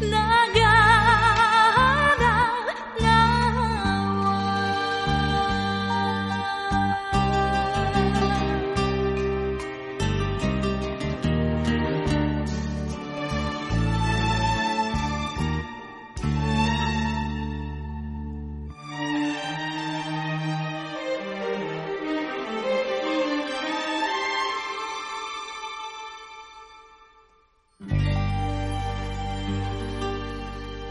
那个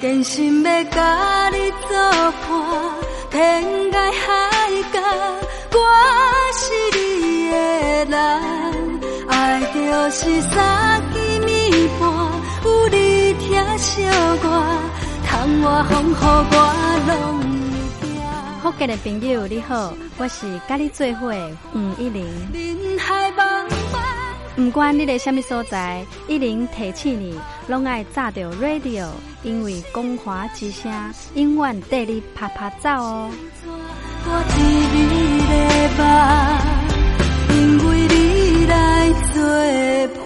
真心要甲你作伴，天涯海角，我是你的人。爱就是三更暝半，有你听小歌，窗外风雨我拢会惊。福建的朋友你好，我是甲你做伙黄一玲。人海不管你在什么所在，一零提起你，拢爱炸着 radio，因为光华之声永远带你啪啪走哦。因为你来作伴。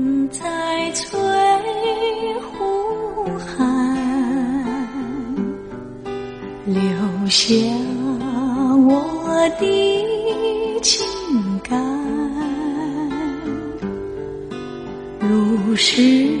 在翠湖畔留下我的情感，如诗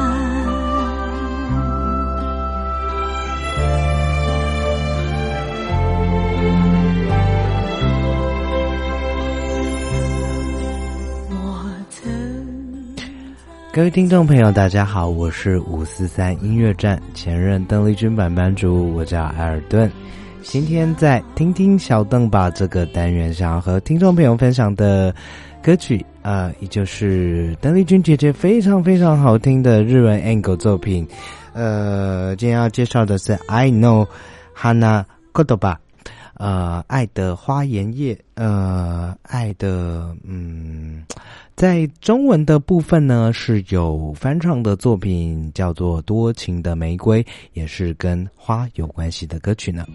各位听众朋友，大家好，我是五四三音乐站前任邓丽君版班主，我叫艾尔顿。今天在听听小邓吧这个单元，想要和听众朋友分享的歌曲啊，也就是邓丽君姐姐非常非常好听的日文 angle 作品。呃，今天要介绍的是 I Know Hana Kodoba，呃，爱的花言叶，呃，爱的嗯。在中文的部分呢，是有翻唱的作品，叫做《多情的玫瑰》，也是跟花有关系的歌曲呢。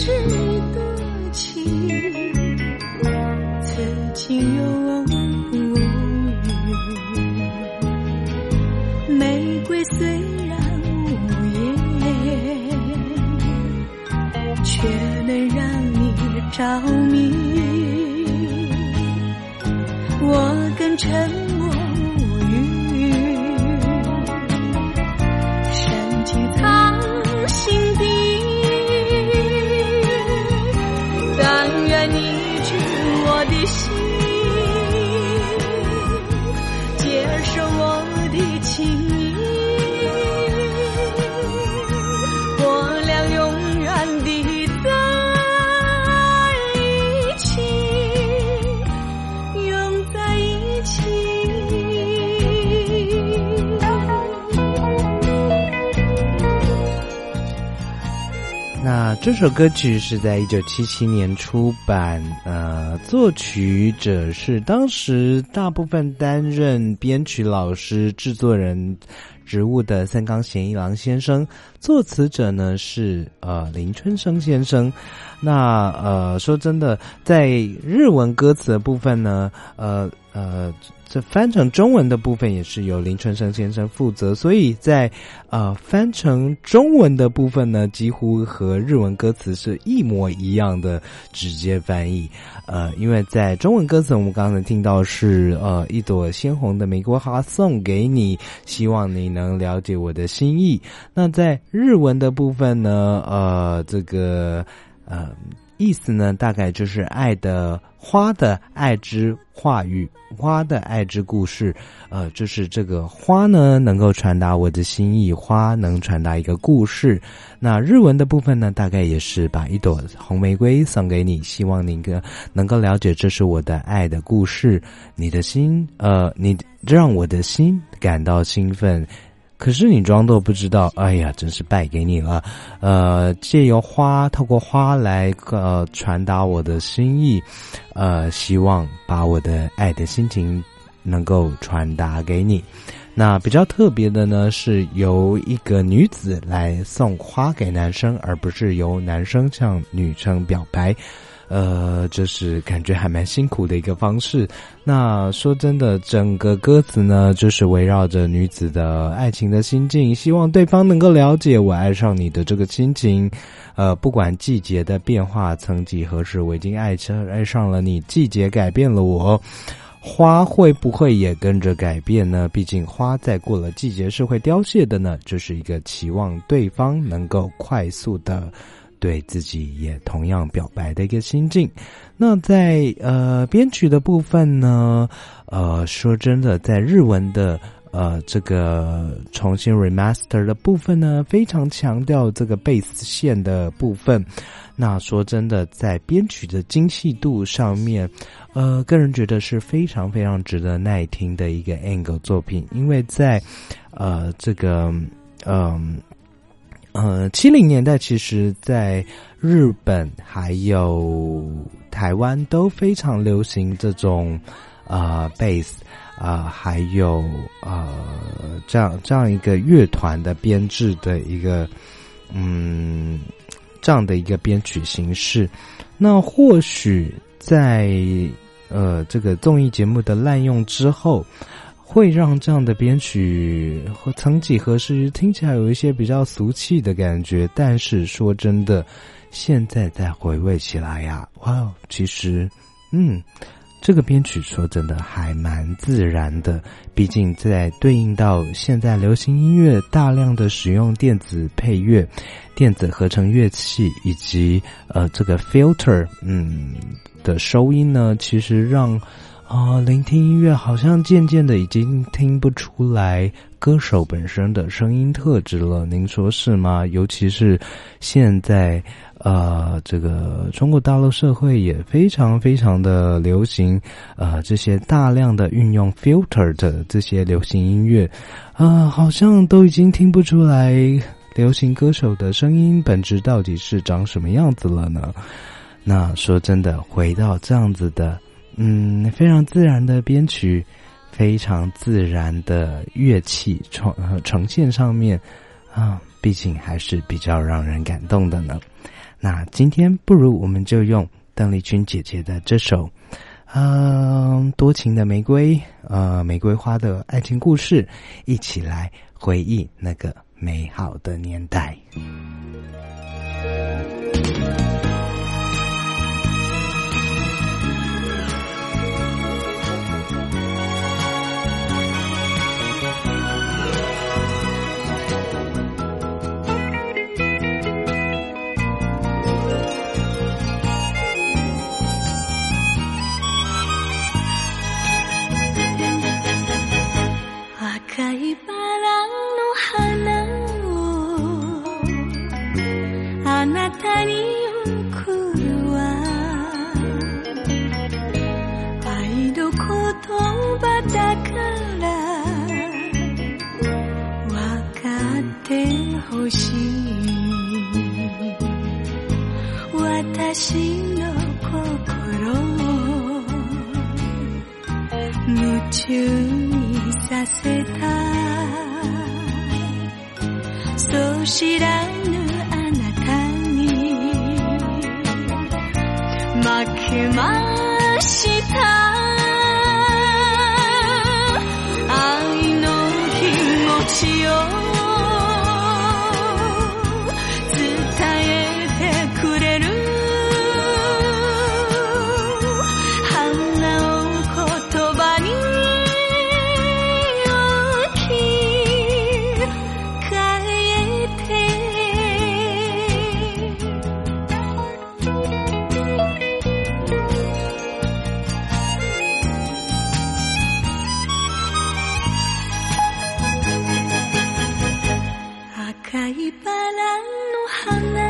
是这首歌曲是在一九七七年出版，呃，作曲者是当时大部分担任编曲老师、制作人职务的三冈贤一郎先生，作词者呢是呃林春生先生。那呃，说真的，在日文歌词的部分呢，呃呃。这翻成中文的部分也是由林春生先生负责，所以在呃翻成中文的部分呢，几乎和日文歌词是一模一样的直接翻译。呃，因为在中文歌词，我们刚才听到是呃一朵鲜红的玫瑰花送给你，希望你能了解我的心意。那在日文的部分呢，呃，这个呃。意思呢，大概就是爱的花的爱之话语，花的爱之故事。呃，就是这个花呢，能够传达我的心意，花能传达一个故事。那日文的部分呢，大概也是把一朵红玫瑰送给你，希望你个能够了解这是我的爱的故事。你的心，呃，你让我的心感到兴奋。可是你装作不知道，哎呀，真是败给你了。呃，借由花，透过花来呃传达我的心意，呃，希望把我的爱的心情能够传达给你。那比较特别的呢，是由一个女子来送花给男生，而不是由男生向女生表白。呃，就是感觉还蛮辛苦的一个方式。那说真的，整个歌词呢，就是围绕着女子的爱情的心境，希望对方能够了解我爱上你的这个心情。呃，不管季节的变化，曾几何时，我已经爱上爱上了你。季节改变了我，花会不会也跟着改变呢？毕竟花在过了季节是会凋谢的呢。这是一个期望对方能够快速的。对自己也同样表白的一个心境。那在呃编曲的部分呢，呃说真的，在日文的呃这个重新 remaster 的部分呢，非常强调这个贝斯线的部分。那说真的，在编曲的精细度上面，呃，个人觉得是非常非常值得耐听的一个 angle 作品，因为在呃这个嗯。呃七零年代其实，在日本还有台湾都非常流行这种啊贝斯啊，还有呃这样这样一个乐团的编制的一个嗯这样的一个编曲形式。那或许在呃这个综艺节目的滥用之后。会让这样的编曲和曾几何时听起来有一些比较俗气的感觉，但是说真的，现在再回味起来呀，哇，其实，嗯，这个编曲说真的还蛮自然的。毕竟在对应到现在流行音乐大量的使用电子配乐、电子合成乐器以及呃这个 filter，嗯的收音呢，其实让。啊，聆听音乐好像渐渐的已经听不出来歌手本身的声音特质了，您说是吗？尤其是现在，呃，这个中国大陆社会也非常非常的流行，呃，这些大量的运用 filter 的这些流行音乐，啊，好像都已经听不出来流行歌手的声音本质到底是长什么样子了呢？那说真的，回到这样子的。嗯，非常自然的编曲，非常自然的乐器创呈现上面啊，毕竟还是比较让人感动的呢。那今天不如我们就用邓丽君姐姐的这首《嗯多情的玫瑰》呃玫瑰花的爱情故事，一起来回忆那个美好的年代。私の心を夢中にさせた。そう知らない فلن نحمل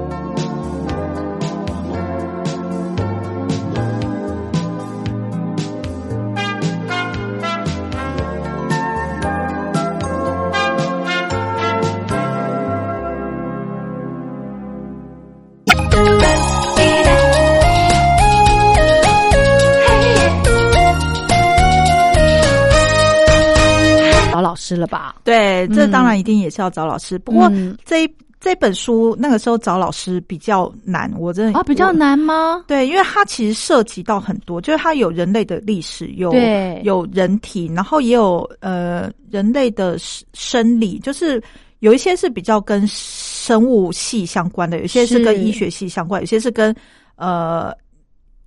师了吧？对，这当然一定也是要找老师。不过嗯这一这本书那个时候找老师比较难，我真的啊，比较难吗？对，因为它其实涉及到很多，就是它有人类的历史，有对有人体，然后也有呃人类的生生理，就是有一些是比较跟生物系相关的，有些是是跟医学系相关，有些是跟呃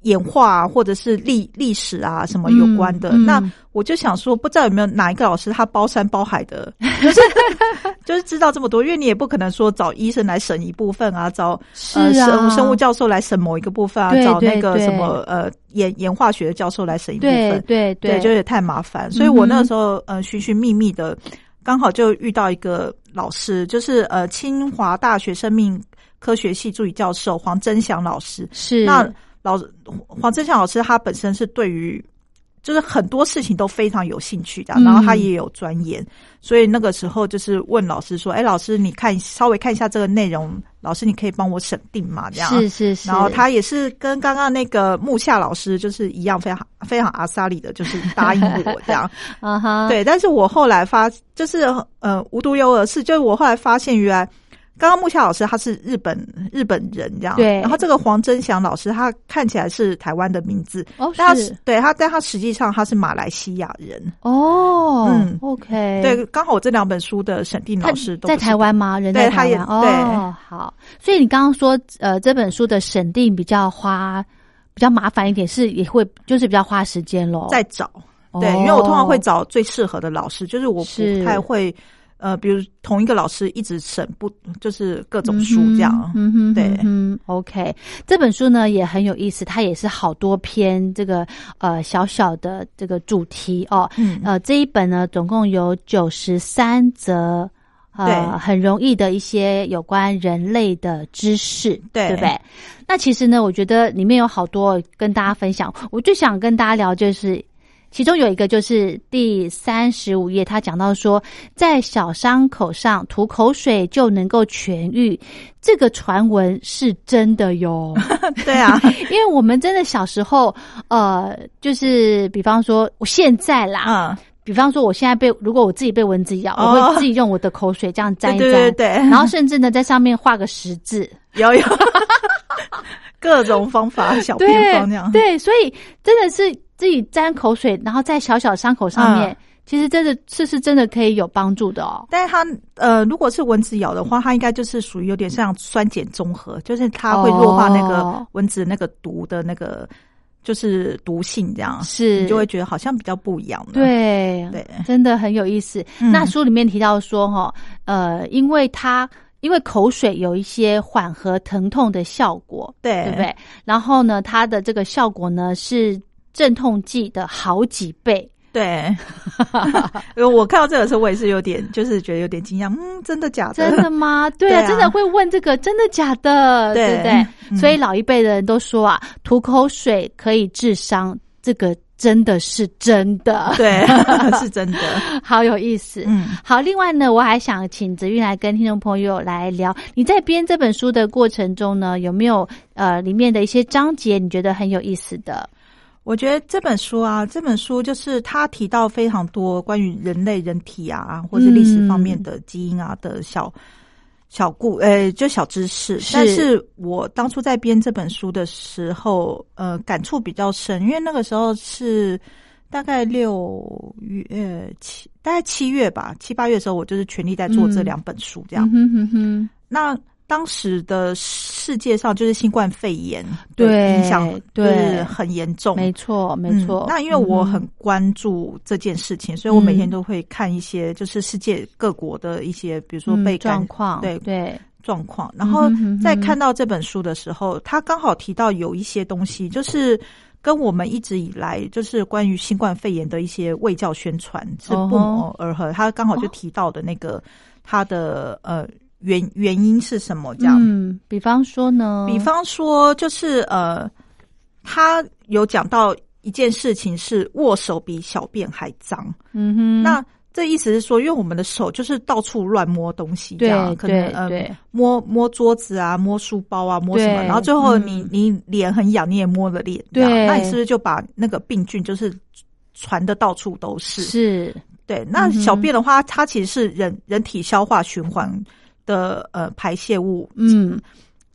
演化啊或者是历历史啊什么有关的。嗯嗯。那我就想说，不知道有没有哪一个老师他包山包海的，就是 就是知道这么多，因为你也不可能说找医生来审一部分啊，找呃生物生物教授来审某一个部分啊，对找那对对。个什么呃演演化学的教授来审一部对分，对对，就有点太麻烦。所以我那个时候呃寻寻觅觅的，刚好就遇到一个老师，就是呃清华大学生命科学系助理教授黄真祥老师。是。那老黄正强老师他本身是对于就是很多事情都非常有兴趣的，嗯然后他也有钻研，所以那个时候就是问老师说：“哎，老师，你看稍微看一下这个内容，老师你可以帮我审定嘛？”这样是是是然后他也是跟刚刚那个木下老师就是一样，非常非常阿萨里的，就是答应我这样。啊哈，对，但是我后来发就是呃无独有偶的是，就是我后来发现原来。刚刚木下老师他是日本日本人这样，对然后这个黄真祥老师他看起来是台湾的名字，哦但他是对他，但他实际上他是马来西亚人。哦，嗯，OK，对，刚好我这两本书的审定老师都在台湾吗？人对他也在台湾哦，好。所以你刚刚说，呃，这本书的审定比较花，比较麻烦一点，是也会就是比较花时间咯。在找，哦对，因为我通常会找最适合的老师，就是我不太会。呃，比如同一个老师一直审不，就是各种书这样，嗯哼，对，嗯，OK，这本书呢也很有意思，它也是好多篇这个呃小小的这个主题哦，嗯呃，这一本呢总共有九十三则。对呃，很容易的一些有关人类的知识，对对不对？那其实呢，我觉得里面有好多跟大家分享。我最想跟大家聊就是，其中有一个就是第三十五页，他讲到说，在小伤口上涂口水就能够痊愈，这个传闻是真的哟。对啊，因为我们真的小时候，呃，就是比方说，我现在啦，嗯。比方说，我现在被如果我自己被蚊子咬，哦。我会自己用我的口水这样沾一沾，对对对对。然后甚至呢在上面画个十字，有有。各种方法小对偏方那样，对，所以真的是自己沾口水，然后在小小伤口上面，嗯其实真的这是真的可以有帮助的哦。但是它呃，如果是蚊子咬的话，它应该就是属于有点像酸碱中和，就是它会弱化那个哦蚊子那个毒的那个就是毒性，这样是你就会觉得好像比较不一样的。对对，真的很有意思。嗯那书里面提到说，哈，呃，因为它因为口水有一些缓和疼痛的效果，对对不对？然后呢，它的这个效果呢是镇痛剂的好几倍。对，因为我看到这个时候，我也是有点，就是觉得有点惊讶。嗯，真的假的？真的吗？对啊，对啊真的会问这个，真的假的？对对不对？嗯所以老一辈的人都说啊，吐口水可以治伤，这个真的是真的。对，是真的。好有意思。嗯，好，另外呢，我还想请子韵来跟听众朋友来聊，你在编这本书的过程中呢，有没有呃里面的一些章节你觉得很有意思的？我觉得这本书啊，这本书就是他提到非常多关于人类人体啊，或者历史方面的基因啊的小小故，呃，就小知识。是但是我当初在编这本书的时候，呃，感触比较深，因为那个时候是大概六月呃七，大概七月吧，七八月的时候，我就是全力在做这嗯两本书，这样。嗯哼哼哼，那当时的世界上就是新冠肺炎对影响，对就是很严重，没错没错。嗯那因为我很关注这件事情，所以我每天都会看一些就是世界各国的一些，比如说被状况，对对状况。然后在看到这本书的时候，他刚好提到有一些东西，就是。跟我们一直以来就是关于新冠肺炎的一些卫教宣传是不谋而合。他刚好就提到的那个他的呃原原因是什么？这样，嗯，比方说呢，比方说就是呃，他有讲到一件事情是握手比小便还脏。嗯哼，那这意思是说，因为我们的手就是到处乱摸东西，这样可能呃摸摸桌子啊，摸书包啊，摸什么，然后最后嗯你、你脸很痒，你也摸了脸，对那你是不是就把那个病菌就是传的到处都是？是，对，那小便的话，它其实是人人体消化循环的呃排泄物。嗯，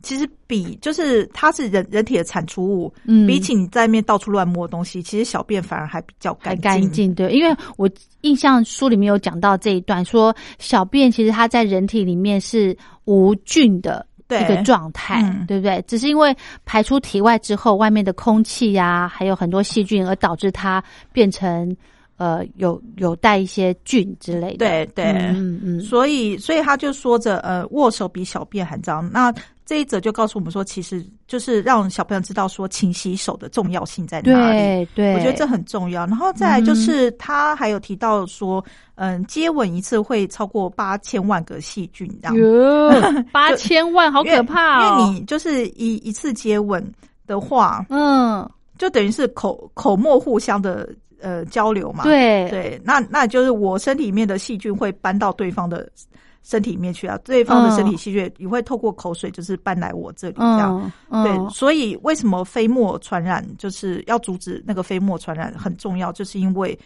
其实比就是它是人人体的产出物，嗯比起你在面到处乱摸东西，其实小便反而还比较还干干净，对，因为我印象书里面有讲到这一段，说小便其实它在人体里面是无菌的。对一个状态，嗯对不对？只是因为排出体外之后，外面的空气呀、还有很多细菌，而导致它变成呃有有带一些菌之类的。对对，嗯嗯，所以所以他就说着，呃，握手比小便还脏。那这一则就告诉我们说，其实就是让小朋友知道说勤洗手的重要性在哪里。对对，我觉得这很重要。然后再来就是他还有提到说，嗯，接吻一次会超过八千万个细菌，这样。哟，八千万，好可怕因哦！为你就是一一次接吻的话，嗯，就等于是口口沫互相的呃交流嘛。对对，那那就是我身体里面的细菌会搬到对方的身体里面去啊，对方的身体细菌也会透过口水就是搬来我这里这样。嗯，对，嗯所以为什么飞沫传染就是要阻止那个飞沫传染很重要，就是因为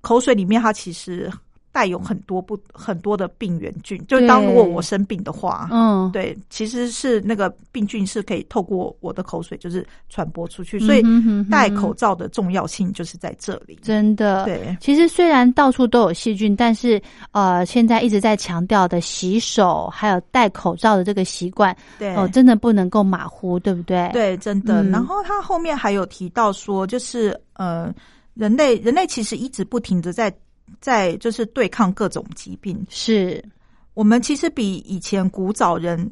口水里面它其实带有很多不很多的病原菌，就是当如果我生病的话，嗯，对，其实是那个病菌是可以透过我的口水就是传播出去，所以戴口罩的重要性就是在这里。真的，对，其实虽然到处都有细菌，但是呃，现在一直在强调的洗手还有戴口罩的这个习惯，对。哦、真的不能够马虎，对不对？对，真的。嗯。然后他后面还有提到说，就是呃，人类人类其实一直不停的在在就是对抗各种疾病。是我们其实比以前古早人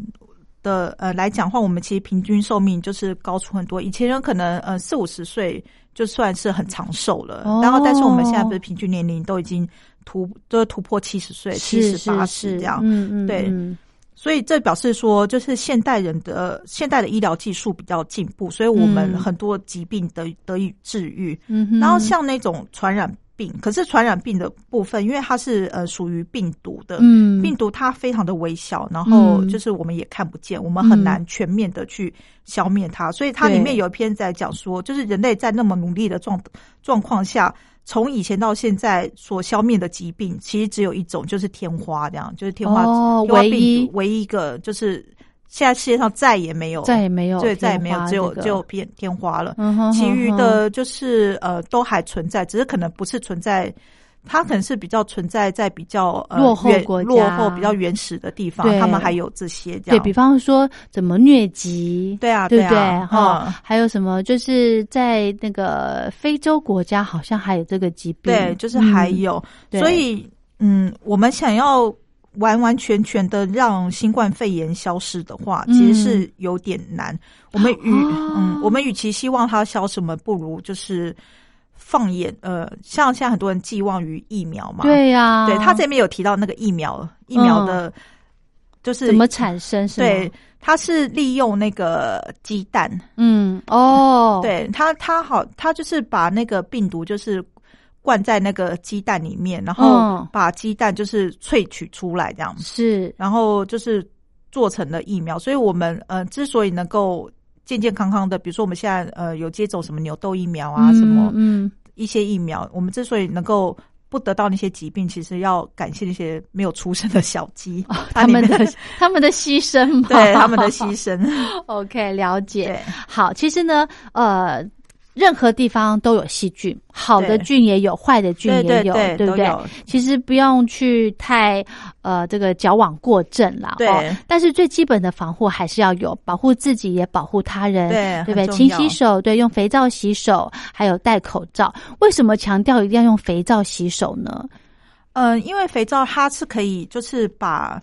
的呃来讲话，我们其实平均寿命就是高出很多。以前人可能呃四五十岁就算是很长寿了，哦然后但是我们现在不是平均年龄都已经突都是突破七十岁、七十八十这样。嗯嗯，对。嗯所以这表示说，就是现代人的现代的医疗技术比较进步，所以我们嗯很多疾病得得以治愈。然后像那种传染病，可是传染病的部分，因为它是呃属于病毒的，嗯病毒它非常的微小，然后嗯就是我们也看不见，我们很难全面的去消灭它。所以它里面有一篇在讲说，就是人类在那么努力的状状况下。从以前到现在所消灭的疾病，其实只有一种，就是天花，这样就是天花，哦天花病唯一毒唯一一个就是现在世界上再也没有，再也没有对，再也没有，只有只有变天花了。嗯哼其余的就是呃都还存在，只是可能不是存在。它可能是比较存在在比较呃落后国家落后比较原始的地方，他们还有这些。对比方说怎么疟疾，对啊对不对？哈、嗯还有什么就是在那个非洲国家好像还有这个疾病，对，就是还嗯有，对所以嗯，我们想要完完全全的让新冠肺炎消失的话，嗯。其实是有点难。我们与哦。嗯，我们与其希望它消什么不如就是。放眼呃，像现在很多人寄望于疫苗嘛，对呀。对他这边有提到那个疫苗，疫苗的，就是嗯怎么产生是对，它是利用那个鸡蛋，嗯哦，对它，它好，它就是把那个病毒就是灌在那个鸡蛋里面，然后嗯把鸡蛋就是萃取出来这样，是，然后就是做成了疫苗。所以我们呃之所以能够健健康康的，比如说我们现在呃有接种什么牛痘疫苗啊，嗯什么嗯一些疫苗，我们之所以能够。不得到那些疾病，其实要感谢那些没有出生的小鸡，哦他们的 他们的牺牲嘛，对他们的牺牲。OK，了解。好，其实呢，呃。任何地方都有细菌，好的菌也有，坏的菌也有，对对对不对？其实不用去太呃这个矫枉过正啦。对哦但是最基本的防护还是要有，保护自己也保护他人，对对不对？勤洗手，对，用肥皂洗手，还有戴口罩。为什么强调一定要用肥皂洗手呢？嗯，因为肥皂它是可以，就是把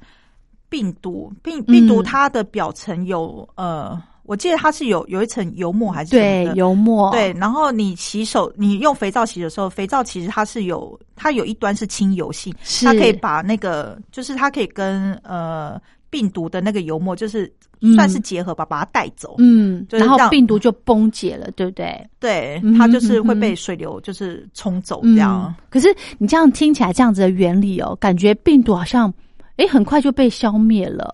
病毒病病毒嗯它的表层有、呃，我记得它是有有一层油墨还是对的，油墨对，然后你洗手，你用肥皂洗的时候，肥皂其实它是有它有一端是清油性，是它可以把那个就是它可以跟呃病毒的那个油墨就是嗯算是结合吧，把它带走，嗯，然后就是让病毒就崩解了，对不对？对嗯，它就是会嗯被水流就是冲走这样。嗯。可是你这样听起来这样子的原理哦，感觉病毒好像诶很快就被消灭了。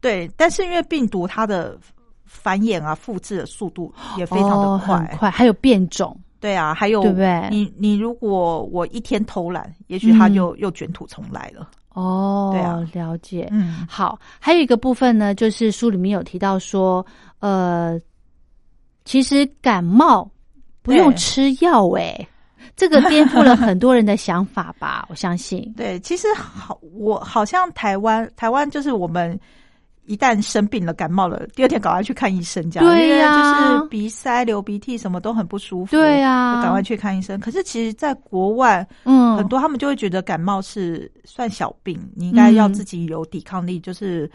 对，但是因为病毒它的繁衍啊、复制的速度也非常的哦快，很快，还有变种。对啊，还有对不对？你你如果我一天偷懒，也许它就又卷土重来了。哦，对啊，了解。嗯，好，还有一个部分呢，就是书里面有提到说，呃，其实感冒不用吃药诶、这个颠覆了很多人的想法吧？我相信。对，其实好，我好像台湾台湾就是我们一旦生病了、感冒了，第二天赶快去看医生，这样。对呀、就是鼻塞、流鼻涕什么都很不舒服，对呀、就赶快去看医生。可是其实，在国外，嗯，很多他们就会觉得感冒是算小病，你应该要自己有抵抗力，就是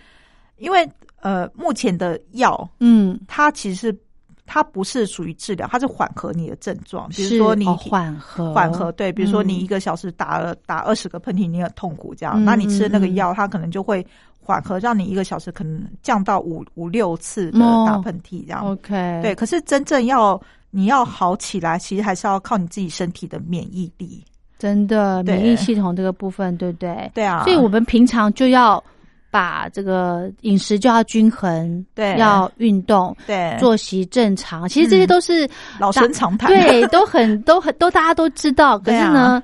因为呃，目前的药，嗯，它其实是。它不是属于治疗，它是缓和你的症状。比如说你哦缓和。缓和，对，比如说你一个小时打了、打二十个喷嚏，你很痛苦，这样，那你吃的那个药，它可能就会缓和，让你一个小时可能降到五五六次的打喷嚏，这样。OK，对。可是真正要你要好起来，其实还是要靠你自己身体的免疫力。真的，免疫系统这个部分，对不对？对啊。所以我们平常就要。把这个饮食就要均衡，对，要运动，对，作息正常。其实这些都是、嗯、老生常谈，对，都很都很都大家都知道。可是呢，啊、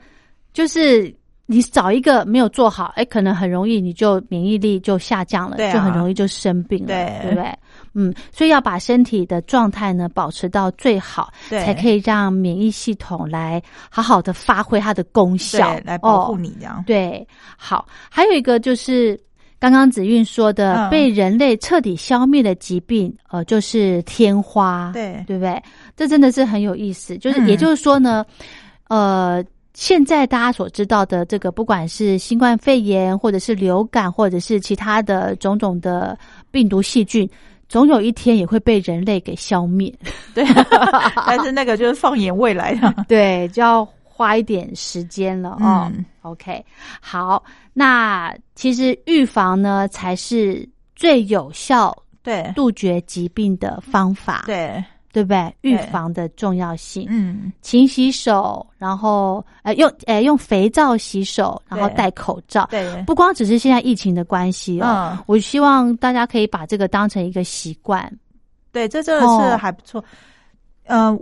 就是你找一个没有做好，哎，可能很容易你就免疫力就下降了，对、啊，就很容易就生病了，对，对不对？嗯，所以要把身体的状态呢保持到最好，才可以让免疫系统来好好的发挥它的功效，来保护你这样。哦、对，好，还有一个就是。刚刚子韵说的，嗯、被人类彻底消灭的疾病，呃，就是天花，对对不对？这真的是很有意思。就是，嗯、也就是说呢，呃，现在大家所知道的这个，不管是新冠肺炎，或者是流感，或者是其他的种种的病毒细菌，总有一天也会被人类给消灭。对，但是那个就是放眼未来啊，对，就要花一点时间了哦。嗯 OK，好，那其实预防呢才是最有效对杜绝疾病的方法，对对不对？预防的重要性，嗯，勤洗手，然后呃用呃用肥皂洗手，然后戴口罩，对，不光只是现在疫情的关系哦，嗯、我希望大家可以把这个当成一个习惯，对，这真的是还不错，嗯、呃。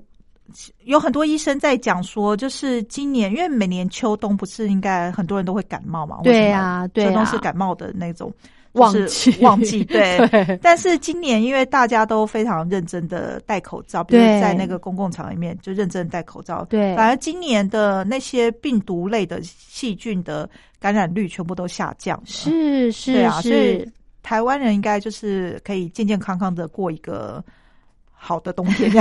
有很多医生在讲说，就是今年，因为每年秋冬不是应该很多人都会感冒嘛？对啊，对秋冬是感冒的那种旺季，旺季。对 对。但是今年因为大家都非常认真的戴口罩，比如在那个公共场里面就认真戴口罩。对。反而今年的那些病毒类的细菌的感染率全部都下降了。是是，对啊，是所以台湾人应该就是可以健健康康的过一个。好的冬天，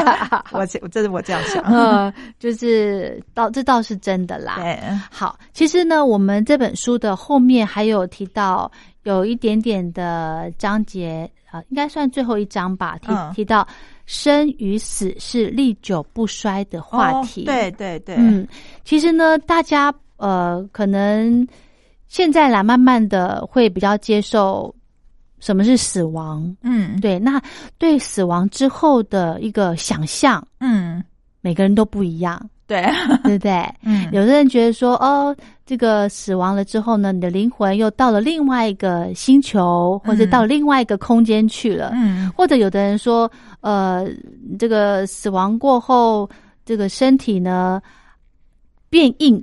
我我这是我这样想，嗯，就是倒这倒是真的啦。对，好，其实呢，我们这本书的后面还有提到有一点点的章节，呃，应该算最后一章吧，提、嗯、提到生与死是历久不衰的话题。哦、对对对，嗯，其实呢，大家呃，可能现在来慢慢的会比较接受。什么是死亡？嗯，对，那对死亡之后的一个想象，嗯，每个人都不一样，对，对不对？嗯，有的人觉得说，哦，这个死亡了之后呢，你的灵魂又到了另外一个星球，或者到另外一个空间去了，嗯，或者有的人说，呃，这个死亡过后，这个身体呢变硬。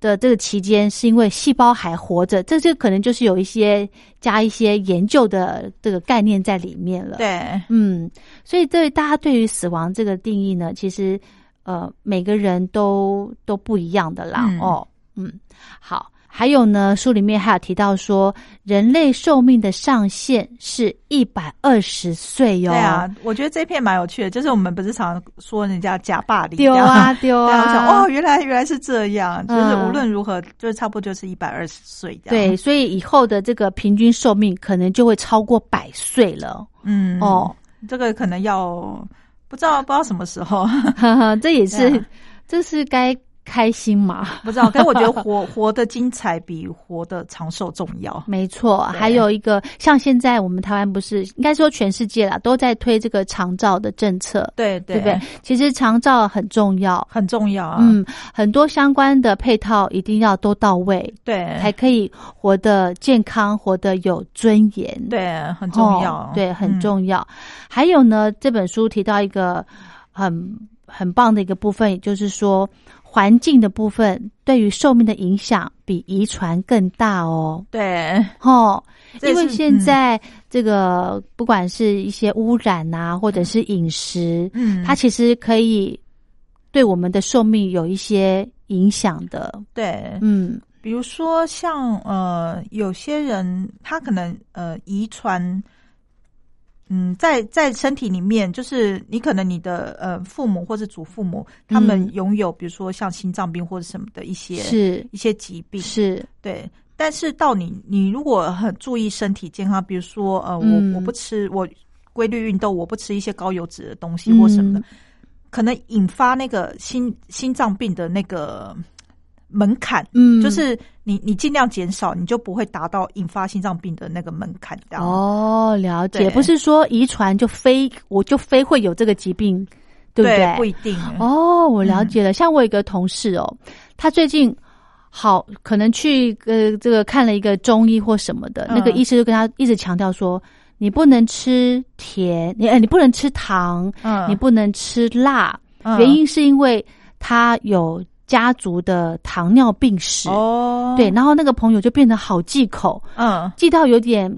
的这个期间是因为细胞还活着，这就可能就是有一些加一些研究的这个概念在里面了。对，嗯，所以对大家对于死亡这个定义呢，其实呃每个人都都不一样的啦。嗯、哦，嗯，好。还有呢，书里面还有提到说，人类寿命的上限是一百二十岁哟。对啊，我觉得这篇蛮有趣的，就是我们不是常说人家假霸凌，丢啊 丢啊，我想哦，原来原来是这样，就是无论如何，就是差不多就是一百二十岁这样。对，所以以后的这个平均寿命可能就会超过百岁了。嗯，哦，这个可能要不知道不知道什么时候，这也是这是该。开心嘛？不知道，可是我觉得活 活的精彩比活的长寿重要。没错，还有一个像现在我们台湾不是应该说全世界啦，都在推这个长照的政策，对对不对？其实长照很重要，很重要啊。嗯，很多相关的配套一定要都到位，对，才可以活得健康，活得有尊严。对，很重要，哦、对，很重要。嗯、还有呢，这本书提到一个很。很棒的一个部分，也就是说，环境的部分对于寿命的影响比遗传更大哦。对，哦，因为现在这个不管是一些污染啊，或者是饮食，嗯。它其实可以对我们的寿命有一些影响的。对，嗯，比如说像呃，有些人他可能呃遗传，嗯，在在身体里面，就是你可能你的呃父母或者祖父母，他们嗯。拥有比如说像心脏病或者什么的一些是一些疾病，是。对。但是到你你如果很注意身体健康，比如说呃，我、嗯。我不吃我规律运动，我不吃一些高油脂的东西或什么的，嗯。可能引发那个心心脏病的那个门槛，嗯。就是你你尽量减少，你就不会达到引发心脏病的那个门槛。的哦，了解，对不是说遗传就非我就非会有这个疾病，对不对对？不一定哦，我了解了。像我有一个同事哦，他最近好可能去呃这个看了一个中医或什么的，那个嗯医师就跟他一直强调说。你不能吃甜，你哎，你不能吃糖，嗯你不能吃辣，嗯原因是因为他有家族的糖尿病史。哦，对，然后那个朋友就变得好忌口，嗯，忌到有点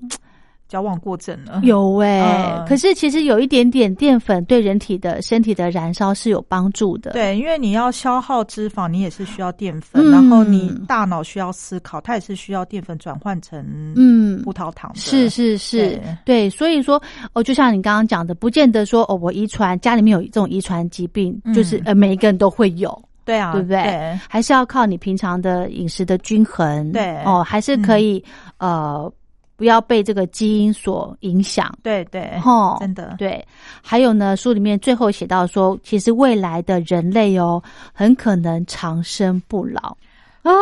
矫枉过正了。有哎、嗯可是其实有一点点淀粉对人体的身体的燃烧是有帮助的。对，因为你要消耗脂肪，你也是需要淀粉，嗯然后你大脑需要思考，它也是需要淀粉转换成嗯葡萄糖的。是是是对，对，所以说哦，就像你刚刚讲的，不见得说哦，我遗传家里面有这种遗传疾病，嗯就是呃每一个人都会有。对啊，对不对？对还是要靠你平常的饮食的均衡。对嗯哦，还是可以、呃，不要被这个基因所影响。对对，哦，真的对。还有呢，书里面最后写到说，其实未来的人类哦，很可能长生不老。啊，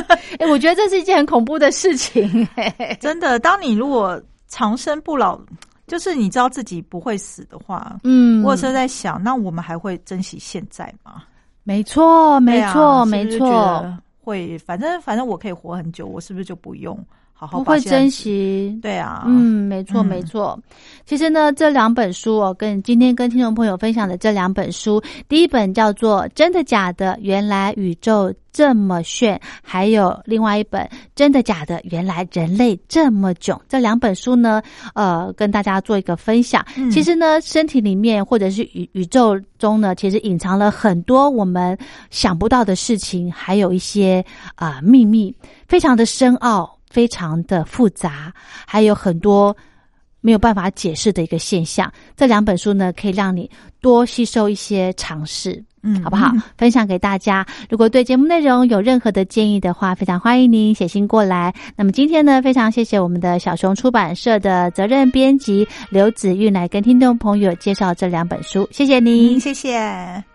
哎，我觉得这是一件很恐怖的事情。嘿真的，当你如果长生不老，就是你知道自己不会死的话，嗯我有时候在想，那我们还会珍惜现在吗？没错，没错，没错得。会，反正反正我可以活很久，我是不是就不用好好珍惜，对啊，嗯，没错，嗯没错。其实呢，这两本书哦，跟今天跟听众朋友分享的这两本书，第一本叫做《真的假的？原来宇宙这么炫》，还有另外一本《真的假的？原来人类这么囧》。这两本书呢，呃，跟大家做一个分享。嗯其实呢，身体里面或者是宇宇宙中呢，其实隐藏了很多我们想不到的事情，还有一些啊、呃秘密，非常的深奥。非常的复杂，还有很多没有办法解释的一个现象。这两本书呢，可以让你多吸收一些常识，嗯好不好？分享给大家。如果对节目内容有任何的建议的话，非常欢迎您写信过来。那么今天呢，非常谢谢我们的小熊出版社的责任编辑刘子玉来跟听众朋友介绍这两本书，谢谢您，嗯谢谢。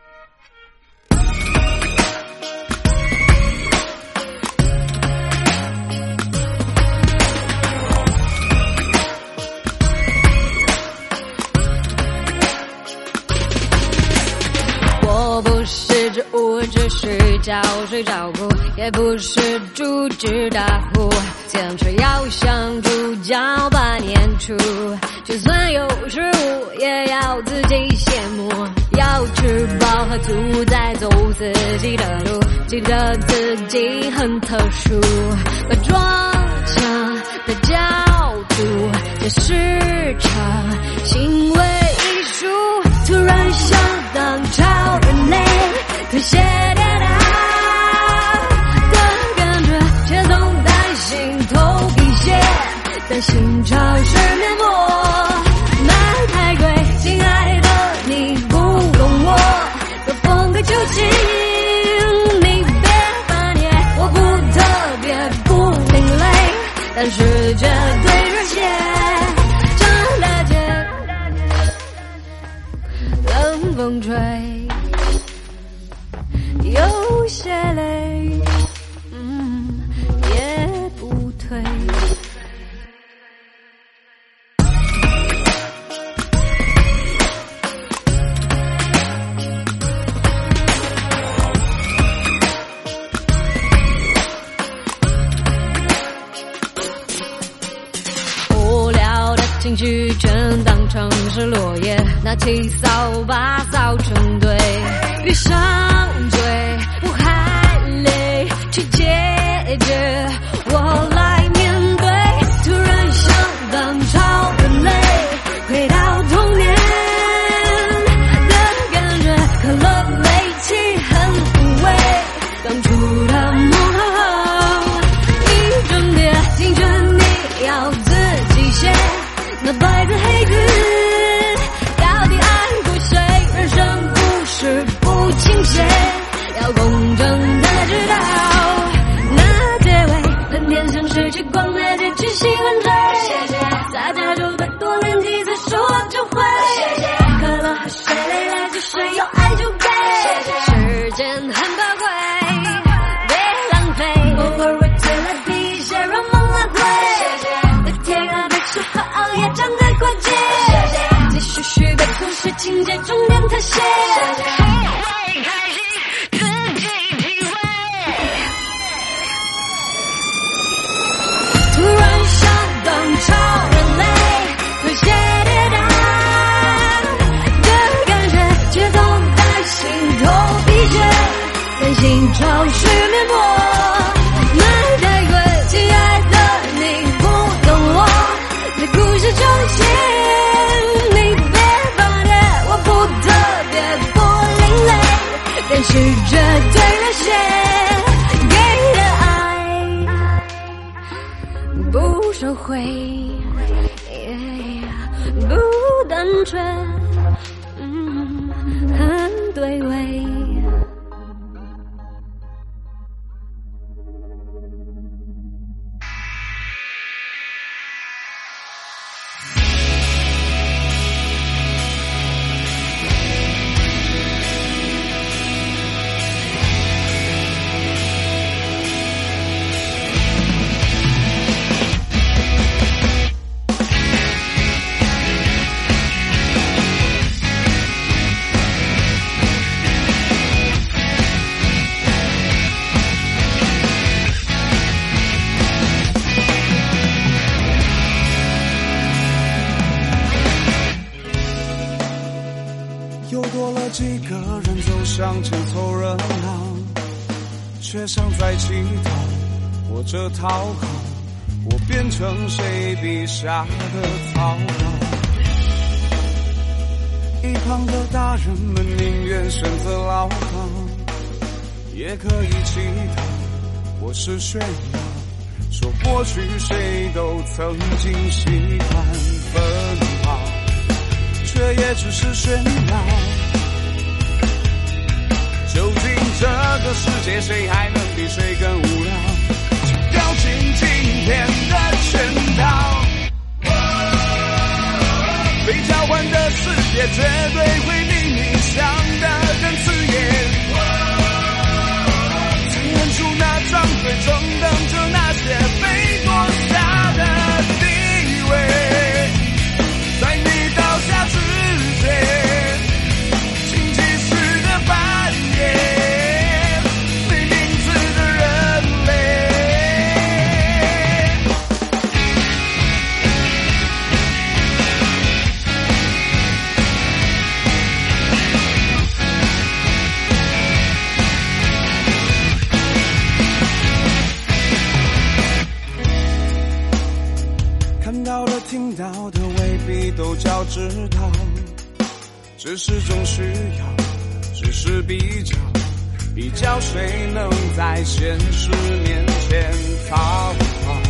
是植物，只需浇水照顾，也不是猪只打呼，坚持要像猪脚把年出，就算有食物，也要自己羡慕，要吃饱喝足，再走自己的路，记得自己很特殊，把装墙的角度在视察行为艺术，可写跌打的感觉，却总担心头皮屑，担心潮湿面膜买太贵，亲爱的你不懂我的风格究竟，你别翻页，我不特别不另类，但是绝对热血，真了解。冷风吹，是落叶，拿起扫把扫成堆，闭上一个人走向前凑热闹，却像在乞讨或者讨好，我变成谁笔下的草稿。一旁的大人们宁愿选择牢靠，也可以乞讨或是炫耀，说过去谁都曾经喜欢奔跑。却也只是炫耀。究竟这个世界谁还能比谁更无聊？请掉进今天的圈套。被交换的世界绝对会比你想的更刺眼。曾认出那张嘴，正当着那些被夺下的地位。知道，只是种需要，只是比较，比较谁能在现实面前逃跑，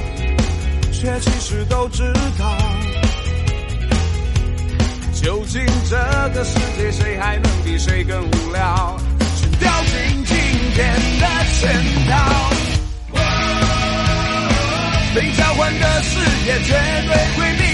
却其实都知道，究竟这个世界谁还能比谁更无聊？全掉进今天的圈套。被交换的世界绝对会